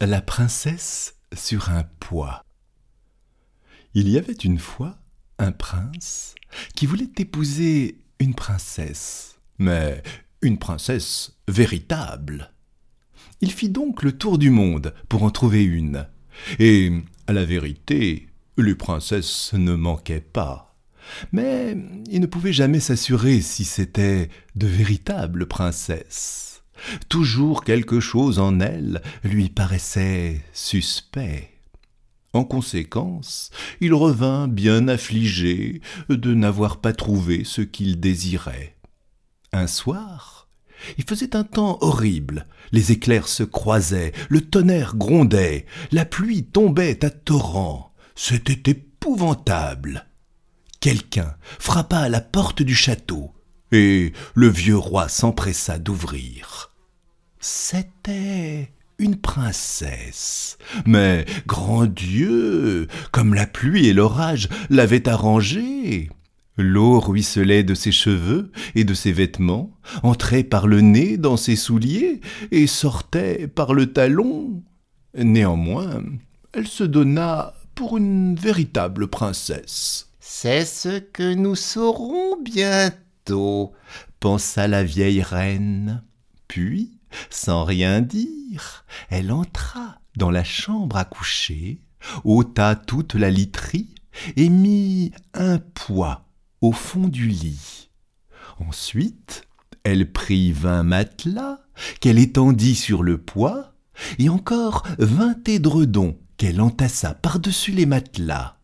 La princesse sur un poids. Il y avait une fois un prince qui voulait épouser une princesse, mais une princesse véritable. Il fit donc le tour du monde pour en trouver une, et à la vérité, les princesses ne manquaient pas. Mais il ne pouvait jamais s'assurer si c'était de véritables princesses. Toujours quelque chose en elle lui paraissait suspect. En conséquence, il revint bien affligé de n'avoir pas trouvé ce qu'il désirait. Un soir, il faisait un temps horrible, les éclairs se croisaient, le tonnerre grondait, la pluie tombait à torrents. C'était épouvantable. Quelqu'un frappa à la porte du château, et le vieux roi s'empressa d'ouvrir. C'était une princesse. Mais, grand Dieu, comme la pluie et l'orage l'avaient arrangée. L'eau ruisselait de ses cheveux et de ses vêtements, entrait par le nez dans ses souliers et sortait par le talon. Néanmoins, elle se donna pour une véritable princesse. C'est ce que nous saurons bientôt, pensa la vieille reine. Puis, sans rien dire, elle entra dans la chambre à coucher, ôta toute la literie et mit un poids au fond du lit. Ensuite, elle prit vingt matelas qu'elle étendit sur le poids, et encore vingt édredons qu'elle entassa par-dessus les matelas.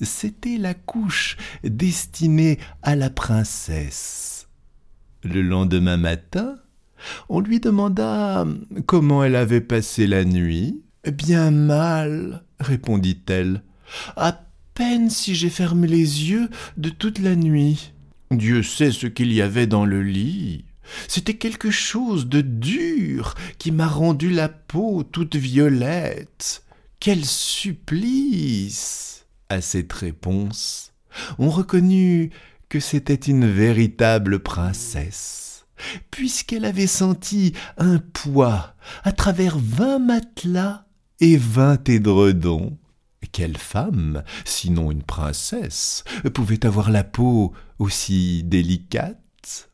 C'était la couche destinée à la princesse. Le lendemain matin, on lui demanda comment elle avait passé la nuit. Bien mal, répondit-elle. À peine si j'ai fermé les yeux de toute la nuit. Dieu sait ce qu'il y avait dans le lit. C'était quelque chose de dur qui m'a rendu la peau toute violette. Quel supplice. À cette réponse, on reconnut que c'était une véritable princesse puisqu'elle avait senti un poids à travers vingt matelas et vingt édredons. Quelle femme, sinon une princesse, pouvait avoir la peau aussi délicate?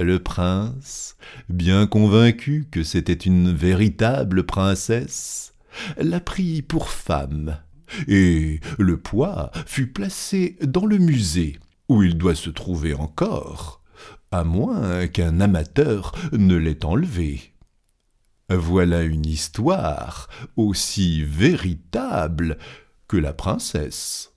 Le prince, bien convaincu que c'était une véritable princesse, la prit pour femme, et le poids fut placé dans le musée, où il doit se trouver encore à moins qu'un amateur ne l'ait enlevé. Voilà une histoire aussi véritable que la princesse.